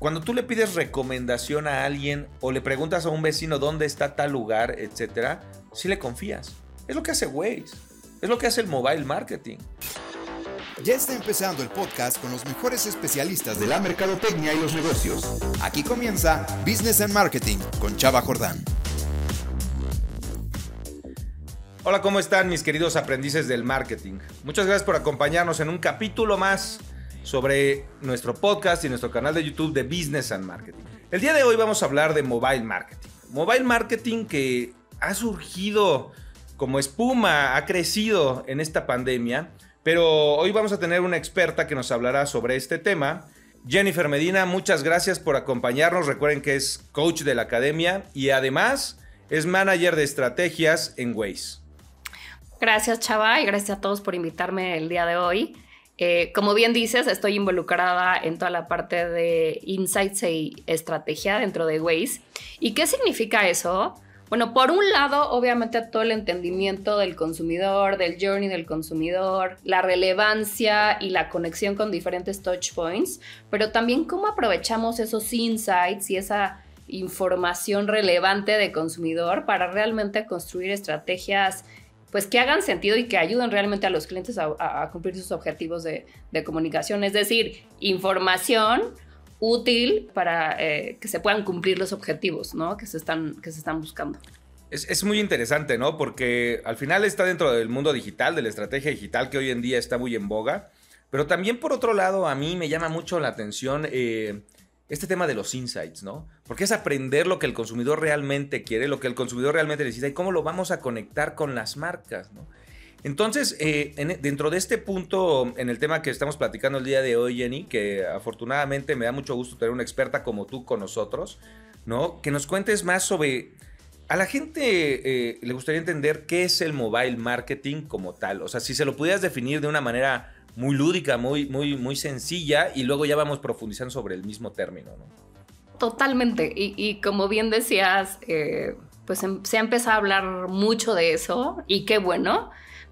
cuando tú le pides recomendación a alguien o le preguntas a un vecino dónde está tal lugar, etcétera, sí le confías. Es lo que hace Waze. Es lo que hace el mobile marketing. Ya está empezando el podcast con los mejores especialistas de la mercadotecnia y los negocios. Aquí comienza Business and Marketing con Chava Jordán. Hola, ¿cómo están mis queridos aprendices del marketing? Muchas gracias por acompañarnos en un capítulo más sobre nuestro podcast y nuestro canal de YouTube de Business and Marketing. El día de hoy vamos a hablar de mobile marketing. Mobile marketing que ha surgido como espuma, ha crecido en esta pandemia, pero hoy vamos a tener una experta que nos hablará sobre este tema. Jennifer Medina, muchas gracias por acompañarnos. Recuerden que es coach de la academia y además es manager de estrategias en Waze. Gracias Chava y gracias a todos por invitarme el día de hoy. Eh, como bien dices, estoy involucrada en toda la parte de insights y estrategia dentro de Waze. ¿Y qué significa eso? Bueno, por un lado, obviamente todo el entendimiento del consumidor, del journey del consumidor, la relevancia y la conexión con diferentes touch points, pero también cómo aprovechamos esos insights y esa información relevante de consumidor para realmente construir estrategias pues que hagan sentido y que ayuden realmente a los clientes a, cumplir sus objetivos de, comunicación. Es decir, información útil para eh, que se puedan cumplir los objetivos ¿no? que, se están, que se están buscando. Es, es, muy interesante, ¿no? Porque al final está dentro del mundo digital, de la estrategia digital que hoy en día está muy en boga. Pero también por otro lado, a mí me llama mucho la atención eh, este tema de los insights, ¿no? Porque es aprender lo que el consumidor realmente quiere, lo que el consumidor realmente necesita y cómo lo vamos a conectar con las marcas, ¿no? Entonces, eh, dentro de este punto, en el tema que estamos platicando el día de hoy, Jenny, que afortunadamente me da mucho gusto tener una experta como tú con nosotros, ¿no? Que nos cuentes más sobre... A la gente eh, le gustaría entender qué es el mobile marketing como tal. O sea, si se lo pudieras definir de una manera muy lúdica, muy, muy, muy sencilla y luego ya vamos profundizando sobre el mismo término, ¿no? Totalmente. Y, como bien decías, eh, pues em, se ha empezado a hablar mucho de eso y qué bueno.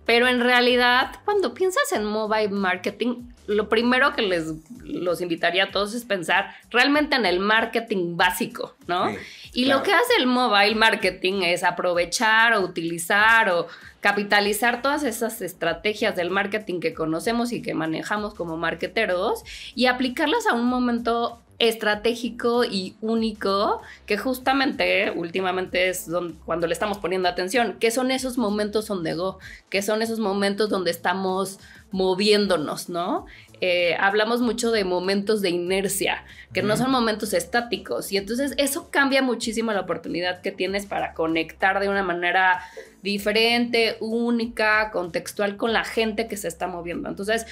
Pero en realidad, cuando piensas en mobile marketing, lo primero que les los invitaría a todos es pensar realmente en el marketing básico, ¿no? y lo que hace el mobile marketing es aprovechar o utilizar o capitalizar todas esas estrategias del marketing que conocemos y que manejamos como marketeros y aplicarlas a un momento estratégico y único que justamente últimamente es cuando le estamos poniendo atención, que son esos momentos on the go, que son esos momentos donde estamos moviéndonos, ¿no? Eh, hablamos mucho de momentos de inercia, que no son momentos estáticos, y entonces eso cambia muchísimo la oportunidad que tienes para conectar de una manera diferente, única, contextual con la gente que se está moviendo. Entonces,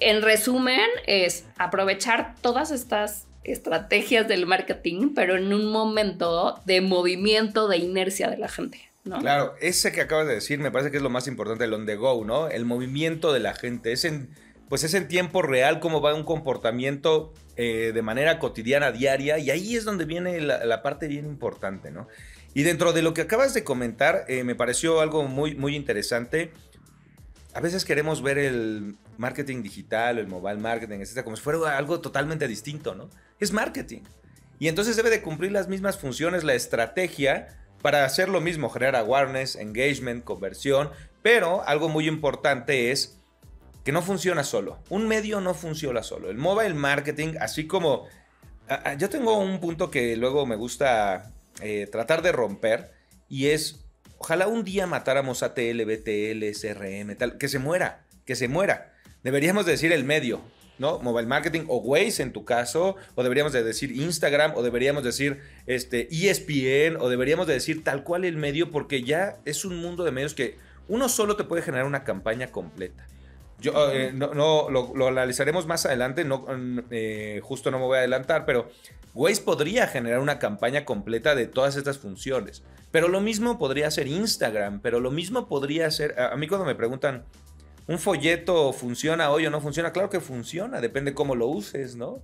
en resumen, es aprovechar todas estas estrategias del marketing, pero en un momento de movimiento, de inercia de la gente. Claro, ese que acabas de decir me parece que es lo más importante, el on the go, ¿no? El movimiento de la gente. Es en, pues es en tiempo real cómo va un comportamiento eh, de manera cotidiana, diaria, y ahí es donde viene la, parte bien importante, ¿no? Y dentro de lo que acabas de comentar, eh, me pareció algo muy, muy interesante a veces queremos ver el marketing digital, el mobile marketing, etcétera, como si fuera algo totalmente distinto, ¿no? Es marketing. Y entonces debe de cumplir las mismas funciones la estrategia para hacer lo mismo, generar awareness, engagement, conversión, pero algo muy importante es que no funciona solo. Un medio no funciona solo. El mobile marketing, así como... Yo tengo un punto que luego me gusta eh, tratar de romper y es Ojalá un día matáramos ATL, BTL, CRM, tal, que se muera, que se muera. Deberíamos decir el medio, ¿no? Mobile marketing o Waze en tu caso, o deberíamos de decir Instagram, o deberíamos decir este, ESPN, o deberíamos de decir tal cual el medio, porque ya es un mundo de medios que uno solo te puede generar una campaña completa. Yo, eh, no, lo, analizaremos más adelante, no, eh, justo no me voy a adelantar, pero Waze podría generar una campaña completa de todas estas funciones. Pero lo mismo podría hacer Instagram, pero lo mismo podría hacer... A, mí cuando me preguntan, ¿un folleto funciona hoy o no funciona? Claro que funciona, depende cómo lo uses, ¿no?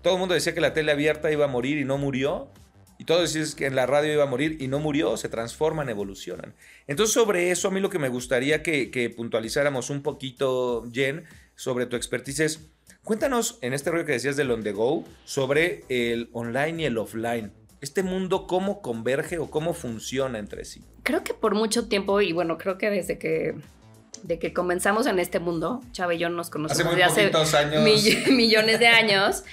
Todo el mundo decía que la tele abierta iba a morir y no murió. Y todos decían que en la radio iba a morir y no murió, se transforman, evolucionan. Entonces sobre eso a mí lo que me gustaría que, que puntualizáramos un poquito, Jen, sobre tu expertise es Cuéntanos en este rollo que decías del on the go sobre el online y el offline. ¿Este mundo cómo converge o cómo funciona entre sí? Creo que por mucho tiempo, y bueno, creo que desde que de que comenzamos en este mundo, Chávez y yo nos conocemos hace hace años. millones de años,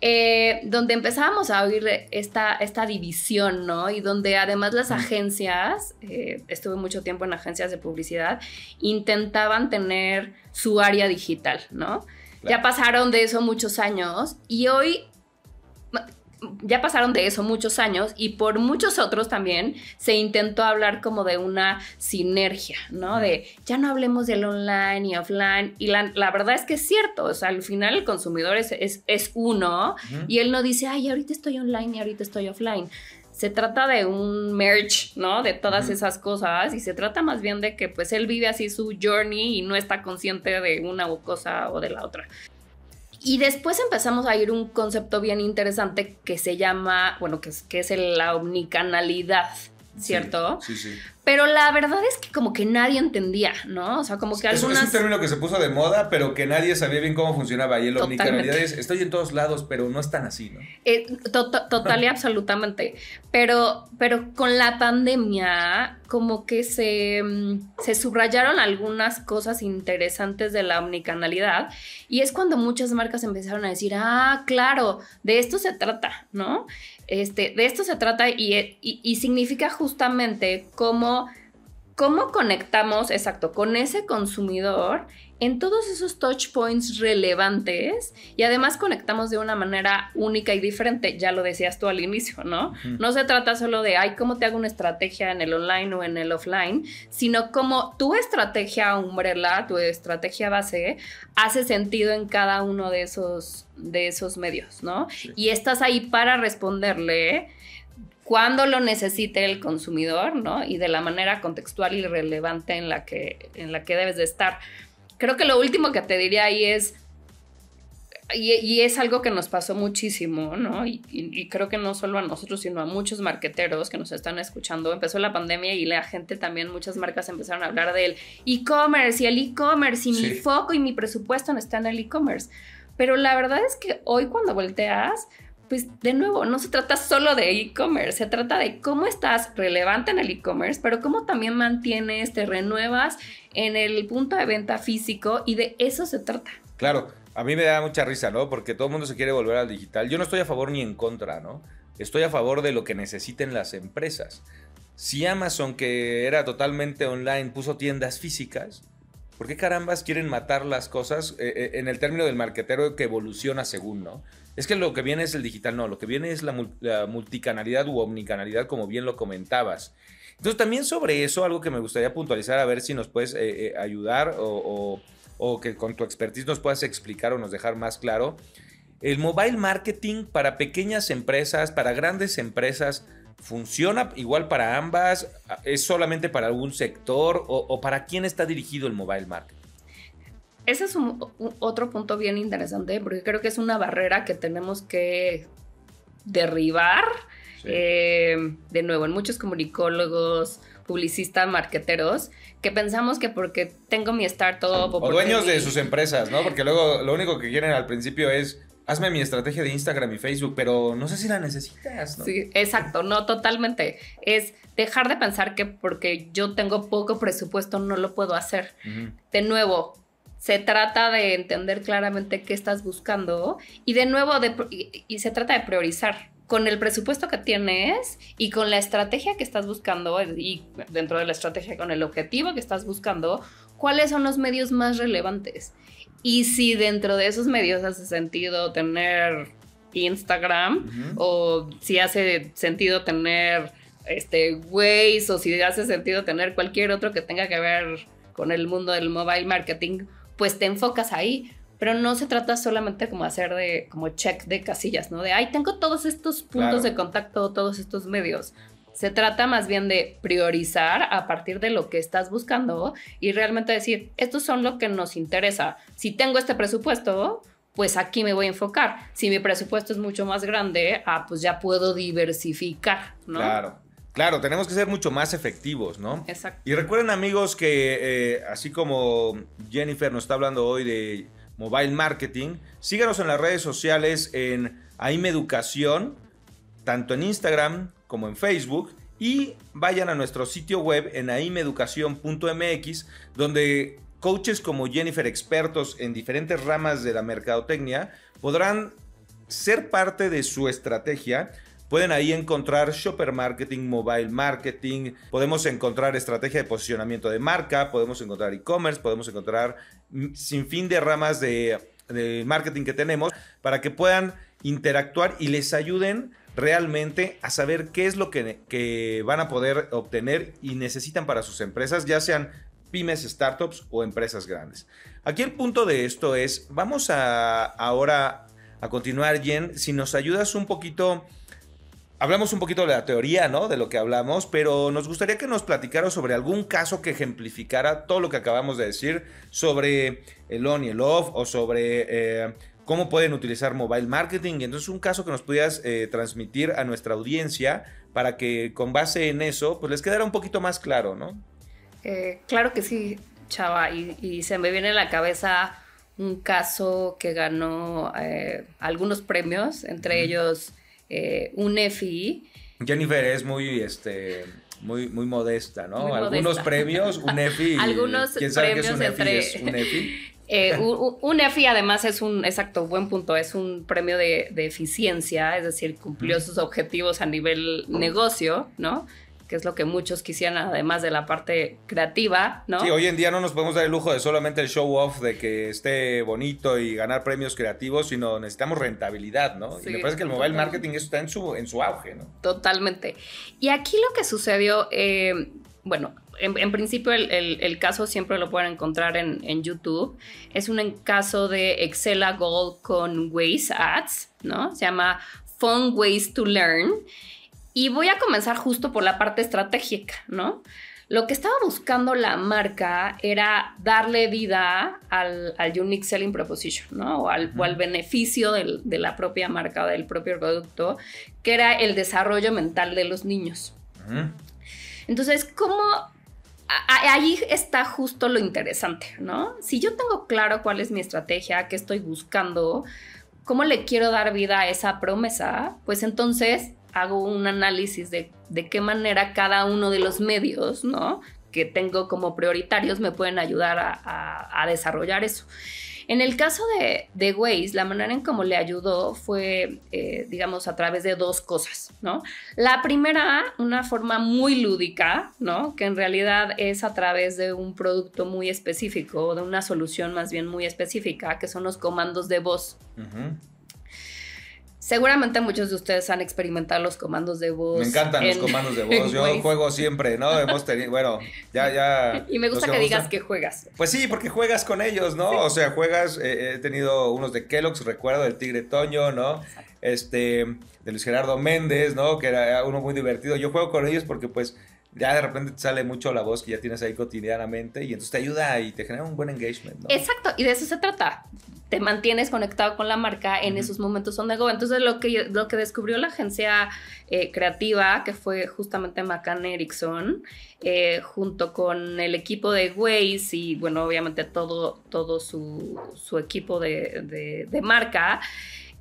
eh, donde empezábamos a oír esta, esta división, ¿no? Y donde además las agencias, eh, estuve mucho tiempo en agencias de publicidad, intentaban tener su área digital, ¿no? Ya pasaron de eso muchos años y hoy ya pasaron de eso muchos años y por muchos otros también se intentó hablar como de una sinergia, ¿no? De ya no hablemos del online y offline. Y la, verdad es que es cierto, o sea, al final el consumidor es, es, uno y él no dice, ay, ahorita estoy online y ahorita estoy offline. Se trata de un merge, ¿no? De todas esas cosas y se trata más bien de que pues él vive así su journey y no está consciente de una cosa o de la otra. Y después empezamos a ir un concepto bien interesante que se llama, bueno, que es, que es la omnicanalidad, ¿cierto? Sí, sí, Pero la verdad es que como que nadie entendía, ¿no? O sea, como que algunas... Es un término que se puso de moda, pero que nadie sabía bien cómo funcionaba. Y el omnicanalidad es, estoy en todos lados, pero no es tan así, ¿no? Eh, total y absolutamente. Pero, pero con la pandemia, como que se, mm, se subrayaron algunas cosas interesantes de la omnicanalidad. Y es cuando muchas marcas empezaron a decir, ah, claro, de esto se trata, ¿no? Este, de esto se trata y, significa justamente cómo, cómo conectamos, exacto, con ese consumidor en todos esos touch points relevantes y además conectamos de una manera única y diferente, ya lo decías tú al inicio, ¿no? No se trata solo de, ay, ¿cómo te hago una estrategia en el online o en el offline? Sino cómo tu estrategia umbrella, tu estrategia base, hace sentido en cada uno de esos, de esos medios, ¿no? Y estás ahí para responderle cuando lo necesite el consumidor, ¿no? Y de la manera contextual y relevante en la que, en la que debes de estar. Creo que lo último que te diría ahí es, y, es algo que nos pasó muchísimo, ¿no? Y, creo que no solo a nosotros, sino a muchos marqueteros que nos están escuchando. Empezó la pandemia y la gente también, muchas marcas empezaron a hablar del e-commerce y el e-commerce y mi foco y mi presupuesto no está en el e-commerce. Pero la verdad es que hoy cuando volteas, pues de nuevo, no se trata solo de e-commerce, se trata de cómo estás relevante en el e-commerce, pero cómo también mantienes, te renuevas en el punto de venta físico y de eso se trata. Claro, a mí me da mucha risa, ¿no? Porque todo el mundo se quiere volver al digital. Yo no estoy a favor ni en contra, ¿no? Estoy a favor de lo que necesiten las empresas. Si Amazon, que era totalmente online, puso tiendas físicas, ¿por qué carambas quieren matar las cosas eh, eh, en el término del marquetero que evoluciona según, ¿no? Es que lo que viene es el digital, no, lo que viene es la, multicanalidad u omnicanalidad, como bien lo comentabas. Entonces, también sobre eso, algo que me gustaría puntualizar, a ver si nos puedes eh, eh, ayudar o, que con tu expertise nos puedas explicar o nos dejar más claro. El mobile marketing para pequeñas empresas, para grandes empresas, ¿funciona igual para ambas? ¿Es solamente para algún sector o, o para quién está dirigido el mobile marketing? Ese es un, otro punto bien interesante porque creo que es una barrera que tenemos que derribar. Eh, de nuevo, en muchos comunicólogos, publicistas, marqueteros, que pensamos que porque tengo mi startup... O, o dueños de sus empresas, ¿no? Porque luego lo único que quieren al principio es hazme mi estrategia de Instagram y Facebook, pero no sé si la necesitas, ¿no? Sí, exacto, no, totalmente. Es dejar de pensar que porque yo tengo poco presupuesto no lo puedo hacer. De nuevo, se trata de entender claramente qué estás buscando y de nuevo y, se trata de priorizar con el presupuesto que tienes y con la estrategia que estás buscando y dentro de la estrategia con el objetivo que estás buscando, cuáles son los medios más relevantes. Y si dentro de esos medios hace sentido tener Instagram o si hace sentido tener este Waze o si hace sentido tener cualquier otro que tenga que ver con el mundo del mobile marketing, pues te enfocas ahí. Pero no se trata solamente como hacer de como check de casillas, ¿no? De, ay, tengo todos estos puntos de contacto, todos estos medios. Se trata más bien de priorizar a partir de lo que estás buscando y realmente decir, estos son lo que nos interesa. Si tengo este presupuesto, pues aquí me voy a enfocar. Si mi presupuesto es mucho más grande, ah, pues ya puedo diversificar, ¿no? Claro. Claro, tenemos que ser mucho más efectivos, ¿no? Exacto. Y recuerden amigos que eh, así como Jennifer nos está hablando hoy de Mobile Marketing. Síganos en las redes sociales en AIM Educación, tanto en Instagram como en Facebook. Y vayan a nuestro sitio web en aimeducación.mx, donde coaches como Jennifer, expertos en diferentes ramas de la mercadotecnia, podrán ser parte de su estrategia Pueden ahí encontrar shopper marketing, mobile marketing, podemos encontrar estrategia de posicionamiento de marca, podemos encontrar e-commerce, podemos encontrar sin fin de ramas de, marketing que tenemos para que puedan interactuar y les ayuden realmente a saber qué es lo que, que, van a poder obtener y necesitan para sus empresas, ya sean pymes, startups o empresas grandes. Aquí el punto de esto es, vamos a ahora a continuar, Jen, si nos ayudas un poquito Hablamos un poquito de la teoría, ¿no? De lo que hablamos, pero nos gustaría que nos platicara sobre algún caso que ejemplificara todo lo que acabamos de decir sobre el on y el off o sobre eh, cómo pueden utilizar mobile marketing. Y entonces un caso que nos pudieras eh, transmitir a nuestra audiencia para que con base en eso, pues les quedara un poquito más claro, ¿no? Eh, claro que sí, chava, y, se me viene a la cabeza un caso que ganó algunos premios, entre ellos eh, un EFI. Jennifer es muy, este, muy, muy modesta, ¿no? Algunos premios, un EFI. Algunos ¿Quién sabe premios qué es un EFI? Es un EFI. Eh, un, EFI además es un, exacto, buen punto, es un premio de, de eficiencia, es decir, cumplió sus objetivos a nivel negocio, ¿no? Que es lo que muchos quisieran, además de la parte creativa, ¿no? Sí, hoy en día no nos podemos dar el lujo de solamente el show off, de que esté bonito y ganar premios creativos, sino necesitamos rentabilidad, ¿no? y me parece que el mobile marketing está en su, en su auge, ¿no? Totalmente. Y aquí lo que sucedió, eh, bueno, en, principio el, caso siempre lo pueden encontrar en, en, YouTube. Es un caso de Excel Gold con Waze Ads, ¿no? Se llama Fun Ways to Learn. Y voy a comenzar justo por la parte estratégica, ¿no? Lo que estaba buscando la marca era darle vida al, Unique Selling Proposition, ¿no? O al, beneficio de la propia marca o del propio producto, que era el desarrollo mental de los niños. Entonces, ¿cómo ahí está justo lo interesante, ¿no? Si yo tengo claro cuál es mi estrategia, qué estoy buscando, cómo le quiero dar vida a esa promesa, pues entonces hago un análisis de, de qué manera cada uno de los medios, ¿no? que tengo como prioritarios me pueden ayudar a, desarrollar eso. En el caso de, de Waze, la manera en cómo le ayudó fue, eh, digamos, a través de dos cosas, ¿no? La primera, una forma muy lúdica, ¿no? Que en realidad es a través de un producto muy específico, de una solución más bien muy específica, que son los comandos de voz. Seguramente muchos de ustedes han experimentado los comandos de voz. Me encantan los comandos de voz. Yo juego siempre, ¿no? Hemos tenido, bueno, ya, ya. Y me gusta que digas que juegas. Pues sí, porque juegas con ellos, ¿no? O sea, juegas, eh, he tenido unos de Kellogg's, recuerdo, del Tigre Toño, ¿no? Este, de Luis Gerardo Méndez, ¿no? Que era uno muy divertido. Yo juego con ellos porque, pues, ya de repente te sale mucho la voz que ya tienes ahí cotidianamente y entonces te ayuda y te genera un buen engagement. ¿no? Exacto, y de eso se trata. Te mantienes conectado con la marca en esos momentos on the go. Entonces lo que, lo que descubrió la agencia eh, creativa, que fue justamente McCann Erickson, eh, junto con el equipo de Waze y bueno, obviamente todo, todo su, su equipo de, de, de marca,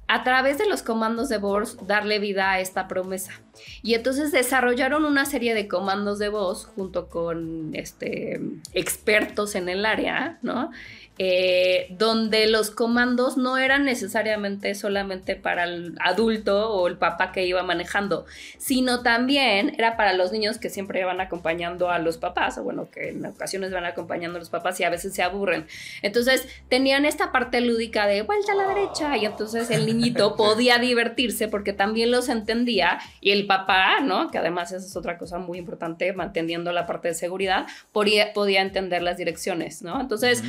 a través de los comandos de voz darle vida a esta promesa. Y entonces desarrollaron una serie de comandos de voz junto con este, expertos en el área, ¿no? Eh, donde los comandos no eran necesariamente solamente para el adulto o el papá que iba manejando, sino también era para los niños que siempre van acompañando a los papás, o bueno, que en ocasiones van acompañando a los papás y a veces se aburren. Entonces tenían esta parte lúdica de vuelta a la derecha y entonces el niñito podía divertirse porque también los entendía y el papá, ¿no? Que además esa es otra cosa muy importante, manteniendo la parte de seguridad, podía, podía entender las direcciones, ¿no? Entonces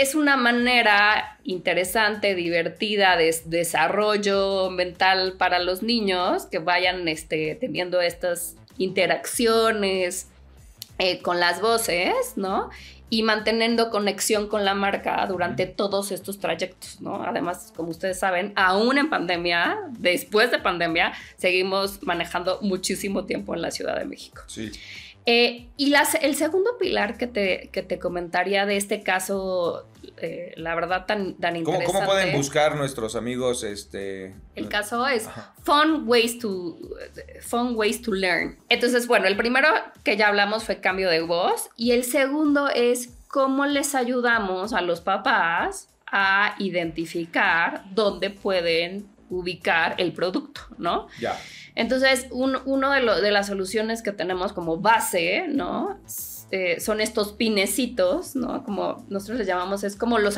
es una manera interesante, divertida de desarrollo mental para los niños que vayan este, teniendo estas interacciones eh, con las voces, ¿no? Y manteniendo conexión con la marca durante todos estos trayectos, ¿no? Además, como ustedes saben, aún en pandemia, después de pandemia, seguimos manejando muchísimo tiempo en la Ciudad de México. Sí. Eh, y el segundo pilar que te, que te comentaría de este caso, eh, la verdad tan, tan interesante. ¿Cómo, pueden buscar nuestros amigos? Este... El caso es fun ways, to, fun ways to learn. Entonces, bueno, el primero que ya hablamos fue cambio de voz y el segundo es cómo les ayudamos a los papás a identificar dónde pueden ubicar el producto, ¿no? Ya. Entonces, un, uno de, de, las soluciones que tenemos como base, ¿no? Eh, son estos pinecitos, ¿no? Como nosotros les llamamos, es como los,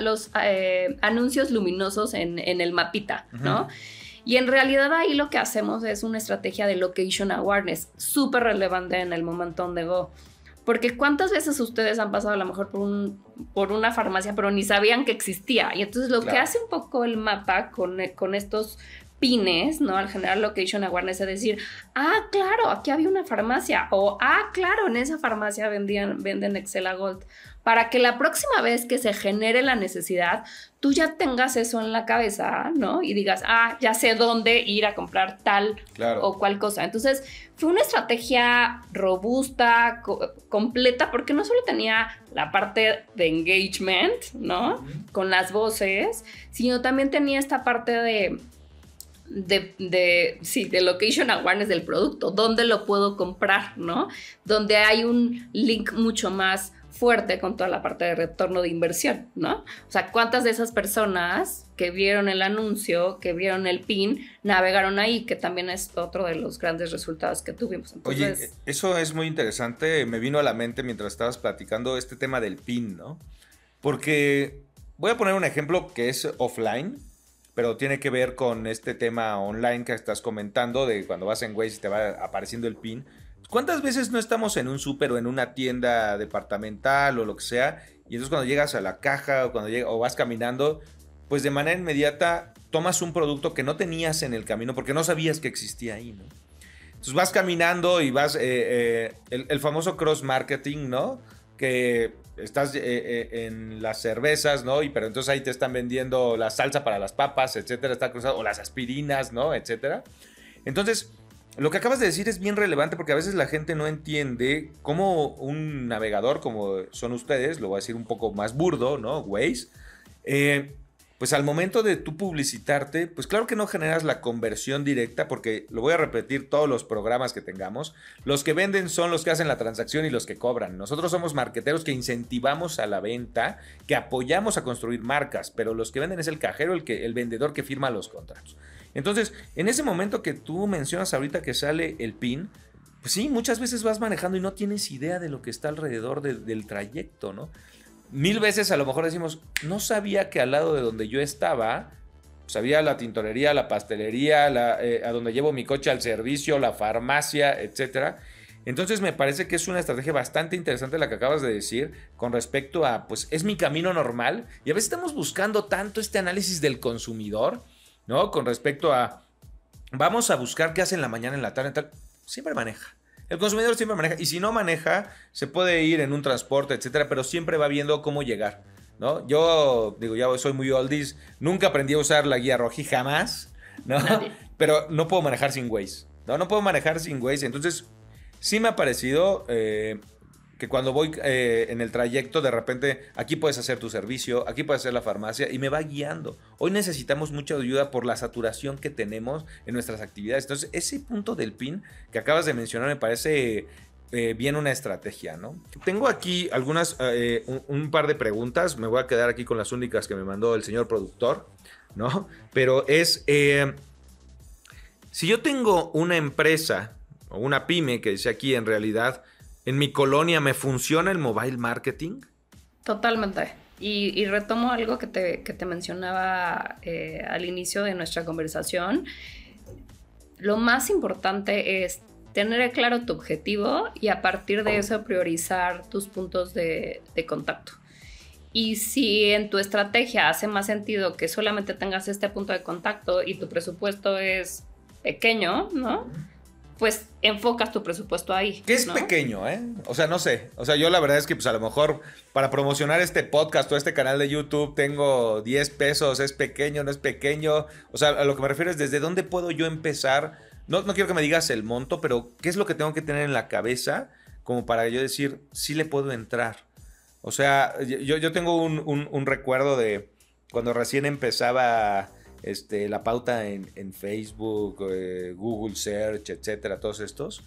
los eh, anuncios luminosos en, en, el mapita, ¿no? Y en realidad ahí lo que hacemos es una estrategia de location awareness, súper relevante en el momento donde go. Porque cuántas veces ustedes han pasado a lo mejor por, un, por una farmacia, pero ni sabían que existía. Y entonces lo que hace un poco el mapa con, con estos pines, ¿no? Al generar location awareness es decir, ah, claro, aquí había una farmacia o ah, claro, en esa farmacia vendían, venden Excel Gold. Para que la próxima vez que se genere la necesidad, tú ya tengas eso en la cabeza, ¿no? Y digas, ah, ya sé dónde ir a comprar tal o cual cosa. Entonces, fue una estrategia robusta, completa, porque no solo tenía la parte de engagement, ¿no? Con las voces, sino también tenía esta parte de de, de, sí, de location awareness del producto, dónde lo puedo comprar, ¿no? Donde hay un link mucho más fuerte con toda la parte de retorno de inversión, ¿no? O sea, ¿cuántas de esas personas que vieron el anuncio, que vieron el PIN, navegaron ahí? Que también es otro de los grandes resultados que tuvimos. Oye, eso es muy interesante. Me vino a la mente mientras estabas platicando este tema del PIN, ¿no? Porque voy a poner un ejemplo que es offline pero tiene que ver con este tema online que estás comentando, de cuando vas en Waze te va apareciendo el pin. ¿Cuántas veces no estamos en un súper o en una tienda departamental o lo que sea? Y entonces cuando llegas a la caja o cuando o vas caminando, pues de manera inmediata tomas un producto que no tenías en el camino porque no sabías que existía ahí, ¿no? Entonces vas caminando y vas, eh, eh, el, famoso cross marketing, ¿no? Que estás eh, eh, en las cervezas, ¿no? Y pero entonces ahí te están vendiendo la salsa para las papas, etcétera, está cruzado, o las aspirinas, ¿no? Etcétera. Entonces, lo que acabas de decir es bien relevante porque a veces la gente no entiende cómo un navegador, como son ustedes, lo voy a decir un poco más burdo, ¿no? Waze, eh, pues al momento de tú publicitarte, pues claro que no generas la conversión directa, porque lo voy a repetir todos los programas que tengamos, los que venden son los que hacen la transacción y los que cobran. Nosotros somos marqueteros que incentivamos a la venta, que apoyamos a construir marcas, pero los que venden es el cajero, el, que, el vendedor que firma los contratos. Entonces, en ese momento que tú mencionas ahorita que sale el PIN, pues sí, muchas veces vas manejando y no tienes idea de lo que está alrededor del trayecto, ¿no? Mil veces a lo mejor decimos, no sabía que al lado de donde yo estaba, sabía la tintorería, la pastelería, eh, a donde llevo mi coche al servicio, la farmacia, etcétera. Entonces me parece que es una estrategia bastante interesante la que acabas de decir con respecto a, pues es mi camino normal y a veces estamos buscando tanto este análisis del consumidor, ¿no? Con respecto a, vamos a buscar qué hace en la mañana, en la tarde, tal. Siempre maneja. El consumidor siempre maneja, y si no maneja, se puede ir en un transporte, etcétera, pero siempre va viendo cómo llegar. ¿no? Yo, digo, ya soy muy oldies, nunca aprendí a usar la guía roji, jamás, ¿no? Pero no puedo manejar sin Waze, ¿no? No puedo manejar sin Waze, entonces sí me ha parecido eh, que cuando voy eh, en el trayecto, de repente, aquí puedes hacer tu servicio, aquí puedes hacer la farmacia y me va guiando. Hoy necesitamos mucha ayuda por la saturación que tenemos en nuestras actividades. Entonces, ese punto del PIN que acabas de mencionar me parece eh, bien una estrategia, ¿no? Tengo aquí algunas, eh, un, par de preguntas, me voy a quedar aquí con las únicas que me mandó el señor productor, ¿no? Pero es, si yo tengo una empresa o una pyme que dice aquí en realidad, en mi colonia me funciona el mobile marketing? Totalmente. Y, retomo algo que te, mencionaba eh, al inicio de nuestra conversación. Lo más importante es tener claro tu objetivo y a partir de eso priorizar tus puntos de, de contacto. Y si en tu estrategia hace más sentido que solamente tengas este punto de contacto y tu presupuesto es pequeño, ¿no? Pues enfocas tu presupuesto ahí. Que es pequeño, ¿eh? O sea, no sé. O sea, yo la verdad es que pues a lo mejor para promocionar este podcast o este canal de YouTube tengo 10 pesos, es pequeño, no es pequeño. O sea, a lo que me refiero es desde dónde puedo yo empezar. No, no quiero que me digas el monto, pero ¿qué es lo que tengo que tener en la cabeza como para yo decir, sí le puedo entrar. O sea, yo, yo tengo un, recuerdo de cuando recién empezaba este, la pauta en, Facebook, eh, Google Search, etcétera, todos estos.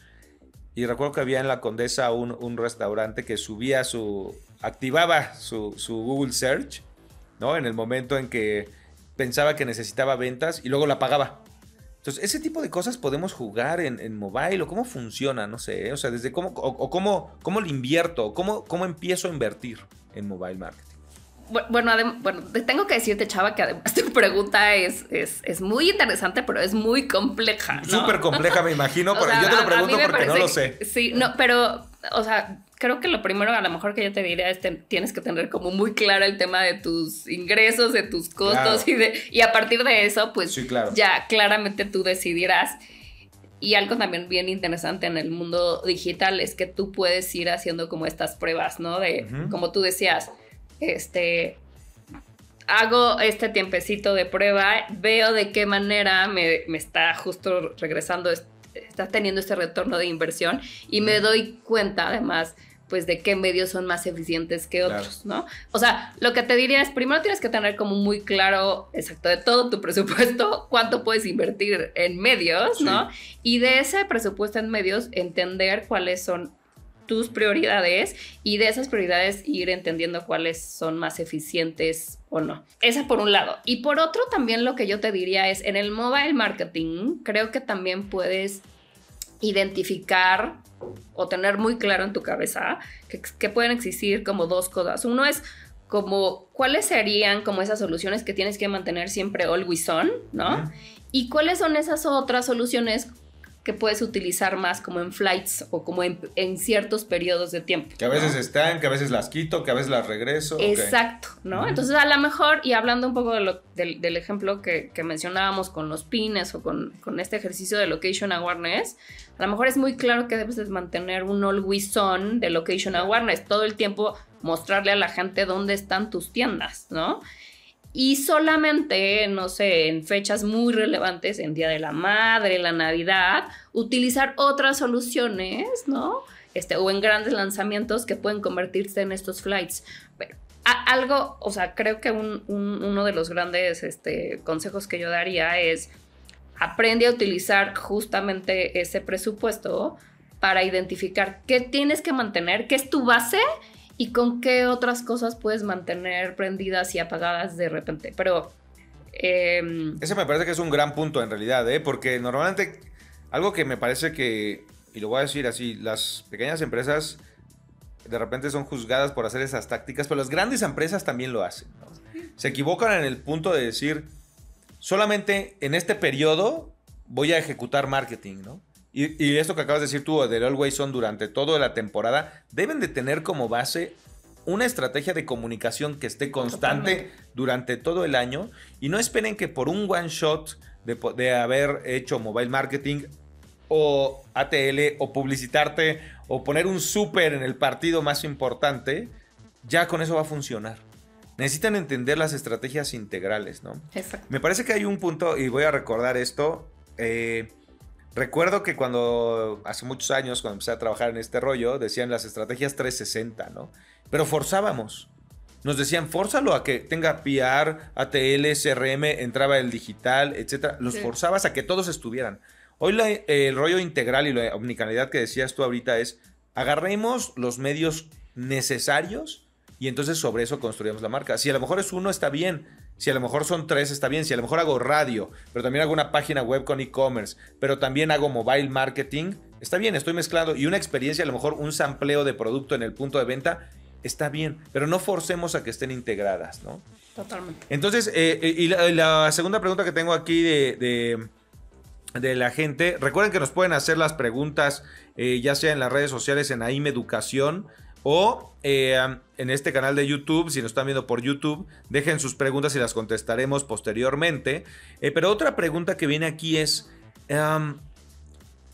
Y recuerdo que había en la Condesa un, restaurante que subía su. activaba su, su, Google Search, ¿no? En el momento en que pensaba que necesitaba ventas y luego la pagaba. Entonces, ese tipo de cosas podemos jugar en, mobile o cómo funciona, no sé, o sea, desde cómo, o, cómo, cómo le invierto, cómo, cómo empiezo a invertir en mobile marketing. Bueno, bueno, tengo que decirte, Chava, que además tu pregunta es, es, muy interesante, pero es muy compleja. Súper compleja, me imagino, pero yo te lo pregunto porque no lo sé. Sí, no, pero, o sea, creo que lo primero a lo mejor que yo te diría es que tienes que tener como muy claro el tema de tus ingresos, de tus costos y, de, y a partir de eso, pues ya claramente tú decidirás. Y algo también bien interesante en el mundo digital es que tú puedes ir haciendo como estas pruebas, ¿no? De, como tú decías, este, hago este tiempecito de prueba, veo de qué manera me, está justo regresando, está teniendo este retorno de inversión y me doy cuenta además pues de qué medios son más eficientes que otros, ¿no? O sea, lo que te diría es, primero tienes que tener como muy claro, exacto, de todo tu presupuesto, cuánto puedes invertir en medios, ¿no? Y de ese presupuesto en medios, entender cuáles son tus prioridades y de esas prioridades ir entendiendo cuáles son más eficientes o no. Esa por un lado. Y por otro también lo que yo te diría es, en el mobile marketing creo que también puedes identificar o tener muy claro en tu cabeza que, pueden existir como dos cosas. Uno es como cuáles serían como esas soluciones que tienes que mantener siempre always on, ¿no? Y cuáles son esas otras soluciones que puedes utilizar más como en flights o como en, ciertos periodos de tiempo. Que a veces están, que a veces las quito, que a veces las regreso. Exacto, ¿no? Entonces a lo mejor, y hablando un poco del, ejemplo que, mencionábamos con los pines o con, este ejercicio de location awareness, a lo mejor es muy claro que debes mantener un always on de location awareness, todo el tiempo mostrarle a la gente dónde están tus tiendas, ¿no? Y solamente, no sé, en fechas muy relevantes, en Día de la Madre, la Navidad, utilizar otras soluciones, ¿no? Este, o en grandes lanzamientos que pueden convertirse en estos flights. Pero, algo, o sea, creo que uno de los grandes este, consejos que yo daría es aprende a utilizar justamente ese presupuesto para identificar qué tienes que mantener, qué es tu base y con qué otras cosas puedes mantener prendidas y apagadas de repente. Pero... Em, Ese me parece que es un gran punto en realidad, ¿eh? porque normalmente algo que me parece que, y lo voy a decir así, las pequeñas empresas de repente son juzgadas por hacer esas tácticas, pero las grandes empresas también lo hacen. Se equivocan en el punto de decir, solamente en este periodo voy a ejecutar marketing, ¿no? Y, esto que acabas de decir tú del Always On durante toda la temporada, deben de tener como base una estrategia de comunicación que esté constante durante todo el año y no esperen que por un one shot de, de, haber hecho mobile marketing o ATL o publicitarte o poner un súper en el partido más importante, ya con eso va a funcionar. Necesitan entender las estrategias integrales, ¿no? Exacto. Me parece que hay un punto, y voy a recordar esto, eh, Recuerdo que cuando, hace muchos años, cuando empecé a trabajar en este rollo, decían las estrategias 360, ¿no? Pero forzábamos. Nos decían, fórzalo a que tenga PR, ATL, CRM, entraba el digital, etc. Los forzabas a que todos estuvieran. Hoy el rollo integral y la omnicanalidad que decías tú ahorita es, agarremos los medios necesarios y entonces sobre eso construimos la marca. Si a lo mejor es uno, está bien. Si a lo mejor son tres, está bien. Si a lo mejor hago radio, pero también hago una página web con e-commerce, pero también hago mobile marketing, está bien, estoy mezclando. Y una experiencia, a lo mejor un sampleo de producto en el punto de venta, está bien. Pero no forcemos a que estén integradas, ¿no? Totalmente. Entonces, eh, eh, y la, segunda pregunta que tengo aquí de, de, la gente, recuerden que nos pueden hacer las preguntas, eh, ya sea en las redes sociales, en AIM Educación o eh, en este canal de YouTube, si nos están viendo por YouTube, dejen sus preguntas y las contestaremos posteriormente. Eh, pero otra pregunta que viene aquí es,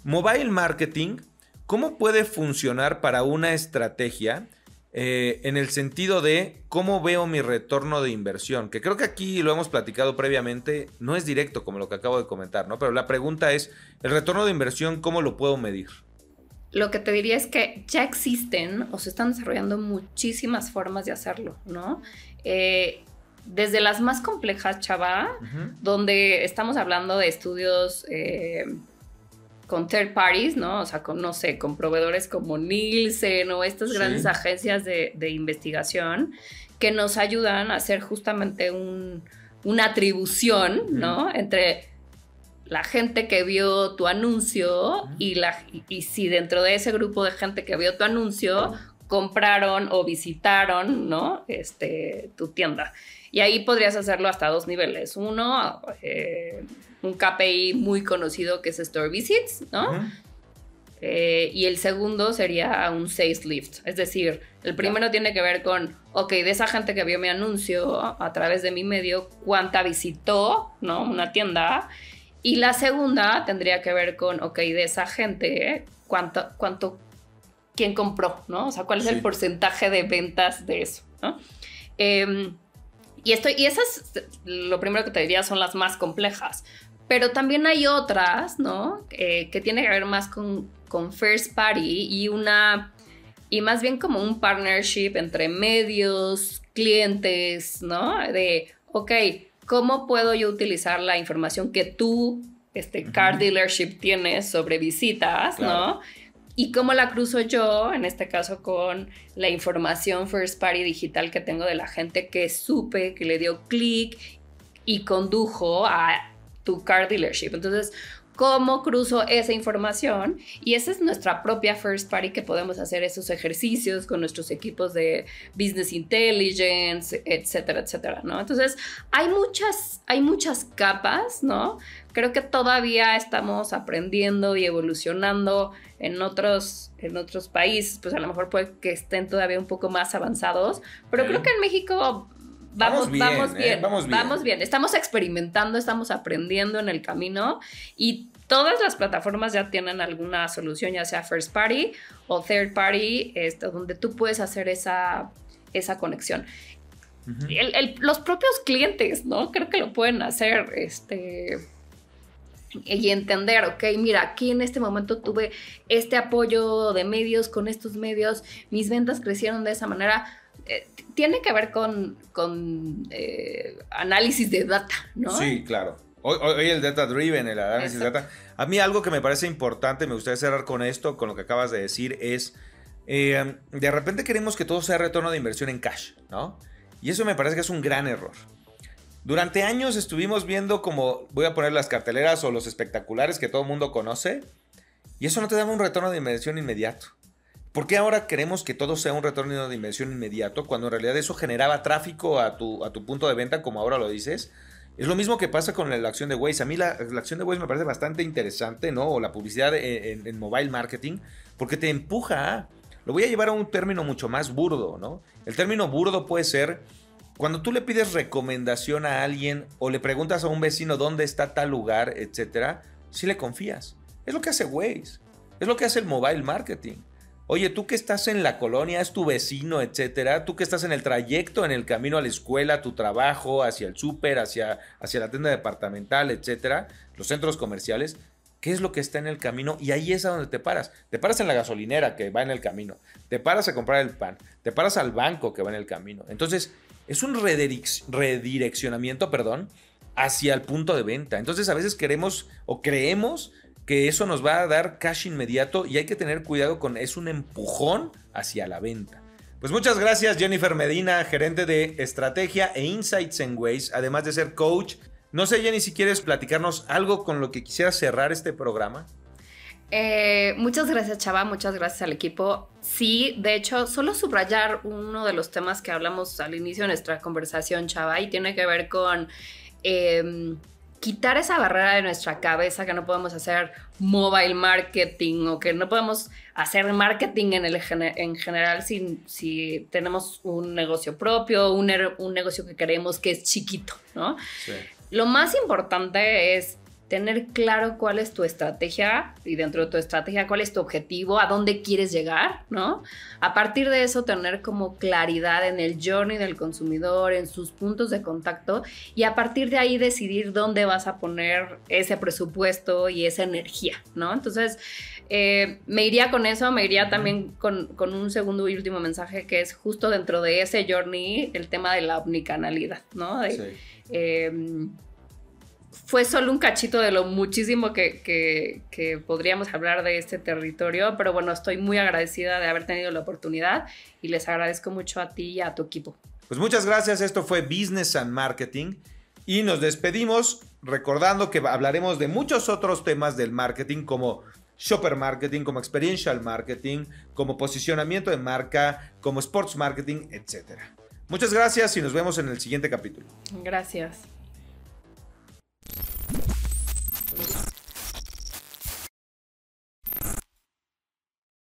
mobile marketing, ¿cómo puede funcionar para una estrategia? Eh, en el sentido de cómo veo mi retorno de inversión, que creo que aquí lo hemos platicado previamente, no es directo como lo que acabo de comentar, ¿no? Pero la pregunta es, ¿el retorno de inversión cómo lo puedo medir? Lo que te diría es que ya existen o se están desarrollando muchísimas formas de hacerlo, ¿no? Eh, desde las más complejas, chava, donde estamos hablando de estudios eh, con third parties, ¿no? O sea, con, no sé, con proveedores como Nielsen o estas grandes agencias de, investigación que nos ayudan a hacer justamente una atribución, ¿no? Entre la gente que vio tu anuncio y, la, y, si dentro de ese grupo de gente que vio tu anuncio compraron o visitaron, ¿no? Este, tu tienda. Y ahí podrías hacerlo hasta dos niveles. Uno, eh, un KPI muy conocido que es Store Visits, ¿no? Eh, y el segundo sería un Sales Lift. Es decir, el primero tiene que ver con, ok, de esa gente que vio mi anuncio a través de mi medio, cuánta visitó, ¿no? Una tienda. Y la segunda tendría que ver con, ok, de esa gente, cuánto, cuánto, quién compró, ¿no? O sea, cuál es el porcentaje de ventas de eso, ¿no? Em, y, esto, y esas, lo primero que te diría, son las más complejas. Pero también hay otras, ¿no? que tiene que ver más con, con First Party y una. Y más bien como un partnership entre medios, clientes, ¿no? De, ok, ¿cómo puedo yo utilizar la información que tú, este car dealership, tienes sobre visitas, ¿no? Y cómo la cruzo yo, en este caso con la información first party digital que tengo de la gente que supe, que le dio clic y condujo a tu car dealership. Entonces, ¿cómo cruzo esa información? Y esa es nuestra propia first party que podemos hacer esos ejercicios con nuestros equipos de business intelligence, etcétera, etcétera, ¿no? Entonces, hay muchas, hay muchas capas, ¿no? Creo que todavía estamos aprendiendo y evolucionando en otros, en otros países, pues a lo mejor puede que estén todavía un poco más avanzados, pero creo que en México Vamos, vamos, ¿eh? bien, vamos, bien, Estamos experimentando, estamos aprendiendo en el camino y todas las plataformas ya tienen alguna solución, ya sea first party o third party, este, donde tú puedes hacer esa, esa conexión. los propios clientes, ¿no? Creo que lo pueden hacer, este y entender, ok, mira, aquí en este momento tuve este apoyo de medios con estos medios, mis ventas crecieron de esa manera eh, tiene que ver con, eh, análisis de data, ¿no? Sí, claro. Hoy, el data driven, el análisis de data. A mí algo que me parece importante, me gustaría cerrar con esto, con lo que acabas de decir, es, eh, de repente queremos que todo sea retorno de inversión en cash, ¿no? Y eso me parece que es un gran error. Durante años estuvimos viendo como, voy a poner las carteleras o los espectaculares que todo el mundo conoce, y eso no te daba un retorno de inversión inmediato. ¿Por qué ahora queremos que todo sea un retorno de inversión inmediato cuando en realidad eso generaba tráfico a tu, a tu punto de venta, como ahora lo dices? Es lo mismo que pasa con la, acción de Waze. A mí la, acción de Waze me parece bastante interesante, ¿no? O la publicidad en, mobile marketing, porque te empuja a... Lo voy a llevar a un término mucho más burdo, ¿no? El término burdo puede ser cuando tú le pides recomendación a alguien o le preguntas a un vecino dónde está tal lugar, etcétera, si le confías. Es lo que hace Waze. Es lo que hace el mobile marketing. Oye, tú que estás en la colonia, es tu vecino, etcétera, tú que estás en el trayecto, en el camino a la escuela, tu trabajo, hacia el súper, hacia, hacia la tienda departamental, etcétera, los centros comerciales, ¿qué es lo que está en el camino? Y ahí es a donde te paras. Te paras en la gasolinera que va en el camino, te paras a comprar el pan, te paras al banco que va en el camino. Entonces, es un redireccionamiento, perdón, hacia el punto de venta. Entonces, a veces queremos o creemos que eso nos va a dar cash inmediato y hay que tener cuidado con es un empujón hacia la venta. Pues muchas gracias Jennifer Medina, gerente de estrategia e insights en Waze, además de ser coach. No sé Jenny si quieres platicarnos algo con lo que quisiera cerrar este programa. Eh, muchas gracias Chava, muchas gracias al equipo. Sí, de hecho, solo subrayar uno de los temas que hablamos al inicio de nuestra conversación Chava y tiene que ver con... Em, quitar esa barrera de nuestra cabeza que no podemos hacer mobile marketing o que no podemos hacer marketing en, el, en general si, si tenemos un negocio propio, un, un, negocio que creemos que es chiquito, ¿no? Lo más importante es tener claro cuál es tu estrategia y dentro de tu estrategia cuál es tu objetivo, a dónde quieres llegar, ¿no? A partir de eso tener como claridad en el journey del consumidor, en sus puntos de contacto y a partir de ahí decidir dónde vas a poner ese presupuesto y esa energía, ¿no? Entonces, eh, me iría con eso, me iría también con, un segundo y último mensaje que es justo dentro de ese journey el tema de la omnicanalidad, ¿no? sí. Em, fue solo un cachito de lo muchísimo que, podríamos hablar de este territorio, pero bueno, estoy muy agradecida de haber tenido la oportunidad y les agradezco mucho a ti y a tu equipo. Pues muchas gracias, esto fue Business and Marketing y nos despedimos recordando que hablaremos de muchos otros temas del marketing como shopper marketing, como experiential marketing, como posicionamiento de marca, como sports marketing, etc. Muchas gracias y nos vemos en el siguiente capítulo. Gracias.